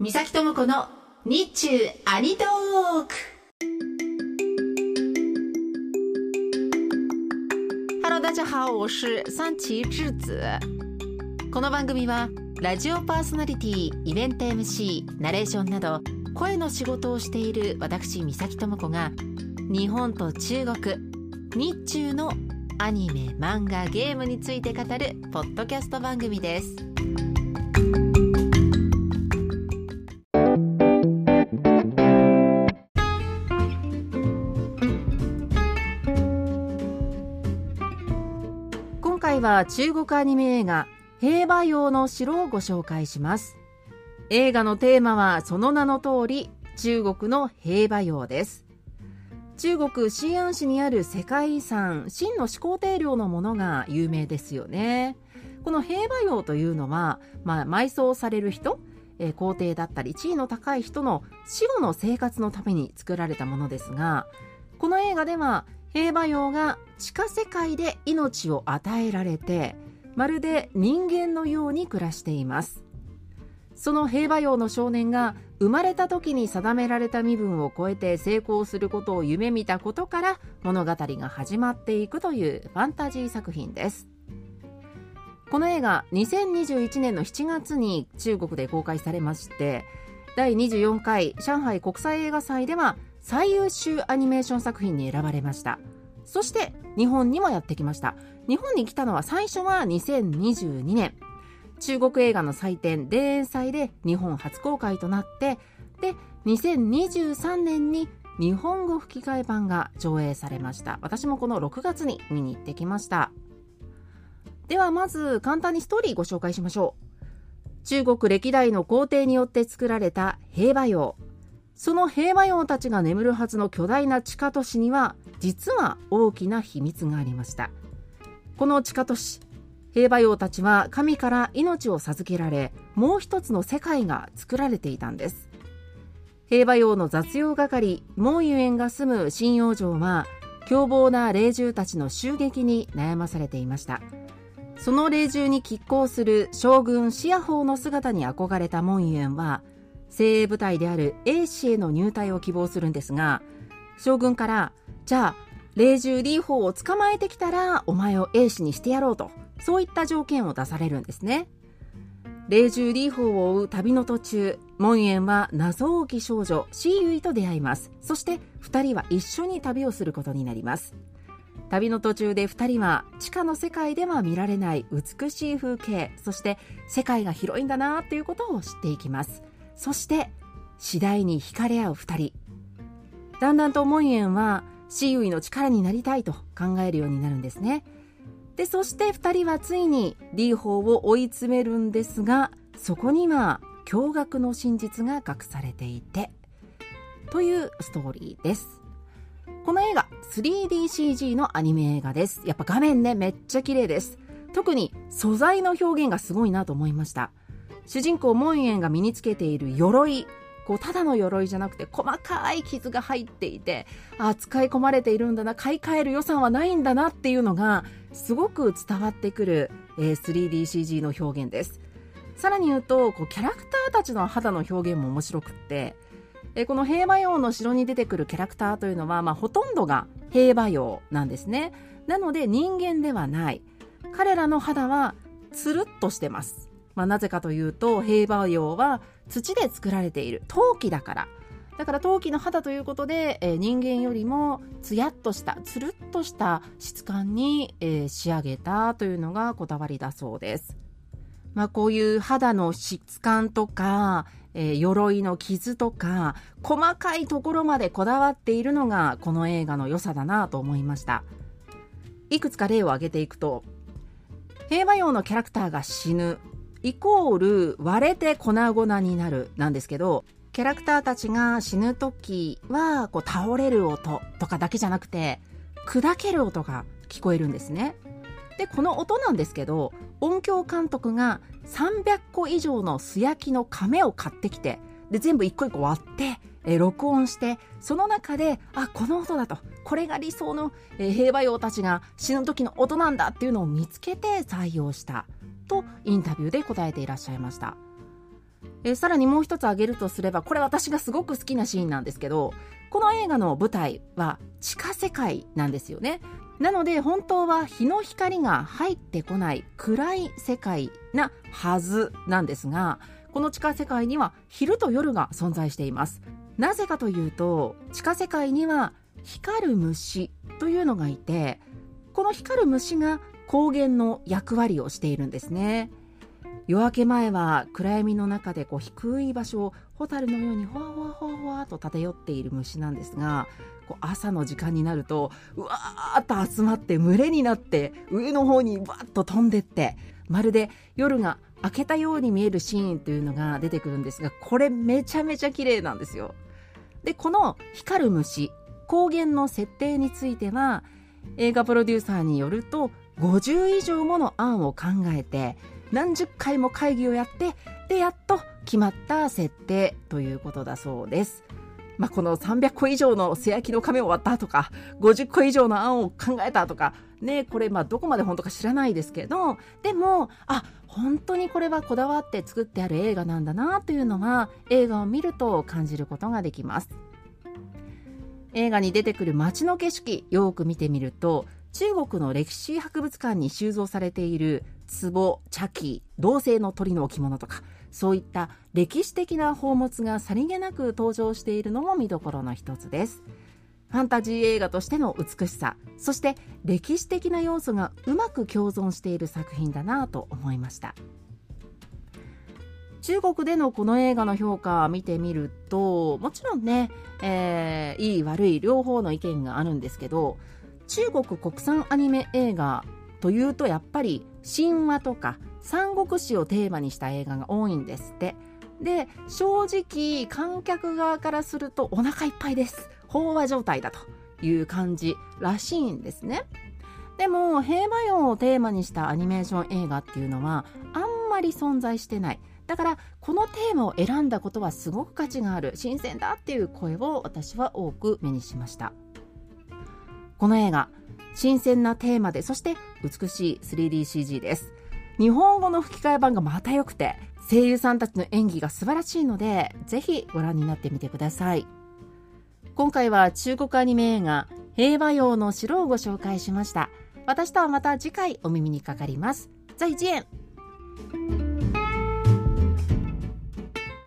三崎智子の日中アニトーク。ハロー大家好我是三崎智子。この番組はラジオパーソナリティイベント MC ナレーションなど声の仕事をしている私三崎智子が日本と中国日中のアニメ漫画ゲームについて語るポッドキャスト番組です。回は中国アニメ映画平和用の城をご紹介します。映画のテーマはその名の通り中国の平和用です。中国西安市にある世界遺産秦の始皇帝陵のものが有名ですよね。この平和用というのは、まあ、埋葬される人え皇帝だったり地位の高い人の死後の生活のために作られたものですがこの映画では平和用が地下世界で命を与えられてまるで人間のように暮らしています。その平和用の少年が生まれた時に定められた身分を超えて成功することを夢見たことから物語が始まっていくというファンタジー作品です。この映画2021年の7月に中国で公開されまして第24回上海国際映画祭では最優秀アニメーション作品に選ばれました。そして日本にもやってきました。日本に来たのは最初は2022年。中国映画の祭典田園祭で日本初公開となってで2023年に日本語吹き替え版が上映されました。私もこの6月に見に行ってきました。ではまず簡単にストーリーご紹介しましょう。中国歴代の皇帝によって作られた平和洋その平和洋たちが眠るはずの巨大な地下都市には実は大きな秘密がありました。この地下都市平和洋たちは神から命を授けられもう一つの世界が作られていたんです。平和洋の雑用係モンユエンが住む針葉城は凶暴な霊獣たちの襲撃に悩まされていました。その霊獣に拮抗する将軍シアホーの姿に憧れたモンユエンは精鋭部隊である A 氏への入隊を希望するんですが将軍からじゃあ霊獣リーホーを捕まえてきたらお前を A 氏にしてやろうとそういった条件を出されるんですね.霊獣リーホーを追う旅の途中モンエンは謎多き少女シーユイと出会います。そして2人は一緒に旅をすることになります。旅の途中で2人は地下の世界では見られない美しい風景そして世界が広いんだなということを知っていきます。そして次第に惹かれ合う2人。だんだんとモンエンはシーユイの力になりたいと考えるようになるんですね。でそして2人はついにリーホーを追い詰めるんですがそこには驚愕の真実が隠されていて。というストーリーです。この映画 3DCG のアニメ映画です。やっぱ画面ねめっちゃ綺麗です。特に素材の表現がすごいなと思いました。主人公モンエンが身につけている鎧。こうただの鎧じゃなくて細かい傷が入っていてあ使い込まれているんだな買い替える予算はないんだなっていうのがすごく伝わってくる、えー、3DCG の表現です。さらに言うとこうキャラクターたちの肌の表現も面白くってえこの平和洋の城に出てくるキャラクターというのは、まあ、ほとんどが平和洋なんですね。なので人間ではない。彼らの肌はつるっとしてます。まあ、なぜかというと平和用は土で作られている。陶器だから。だから陶器の肌ということで、えー、人間よりもつやっとしたつるっとした質感に、えー、仕上げたというのがこだわりだそうです。まあ、こういう肌の質感とか、えー、鎧の傷とか細かいところまでこだわっているのがこの映画の良さだなと思いました。いくつか例を挙げていくと平和用のキャラクターが死ぬ。イコール割れて粉々になるなんですけどキャラクターたちが死ぬ時はこう倒れる音とかだけじゃなくて砕ける音が聞こえるんですね。でこの音なんですけど音響監督が300個以上の素焼きの亀を買ってきてで全部一個一個割ってえ録音してその中であこの音だとこれが理想の、え平和用たちが死ぬ時の音なんだっていうのを見つけて採用したとインタビューで答えていらっしゃいました。えさらにもう一つ挙げるとすればこれ私がすごく好きなシーンなんですけどこの映画の舞台は地下世界なんですよね。なので本当は日の光が入ってこない暗い世界なはずなんですがこの地下世界には昼と夜が存在しています。なぜかというと地下世界には光る虫というのがいてこの光る虫が光源の役割をしているんですね夜明け前は暗闇の中でこう低い場所をホタルのようにほわほわほわほわと漂っている虫なんですがこう朝の時間になるとうわーっと集まって群れになって上の方にバッと飛んでってまるで夜が明けたように見えるシーンというのが出てくるんですがこれめちゃめちゃ綺麗なんですよ。でこの光る虫光源の設定については映画プロデューサーによると50以上もの案を考えて何十回も会議をやってでやっと決まった設定ということだそうです。まあ、この300個以上の素焼きの亀を割ったとか50個以上の案を考えたとかねこれまあどこまで本当か知らないですけどでもあ本当にこれはこだわって作ってある映画なんだなというのは映画を見ると感じることができます映画に出てくる街の景色よく見てみると中国の歴史博物館に収蔵されている壺、茶器、銅製の鳥の置物とか、そういった歴史的な宝物がさりげなく登場しているのも見どころの一つです。ファンタジー映画としての美しさ、そして歴史的な要素がうまく共存している作品だなと思いました。中国でのこの映画の評価を見てみるともちろんね、えー、いい悪い両方の意見があるんですけど中国国産アニメ映画というとやっぱり神話とか三国志をテーマにした映画が多いんですって。で正直観客側からするとお腹いっぱいです。飽和状態だという感じらしいんですね。でも平和用をテーマにしたアニメーション映画っていうのはあんまり存在してない。だからこのテーマを選んだことはすごく価値がある新鮮だっていう声を私は多く目にしました。この映画新鮮なテーマでそして美しい 3DCG です。日本語の吹き替え版がまた良くて声優さんたちの演技が素晴らしいのでぜひご覧になってみてください。今回は中国アニメ映画平和用の城をご紹介しました。私とはまた次回お耳にかかります。再见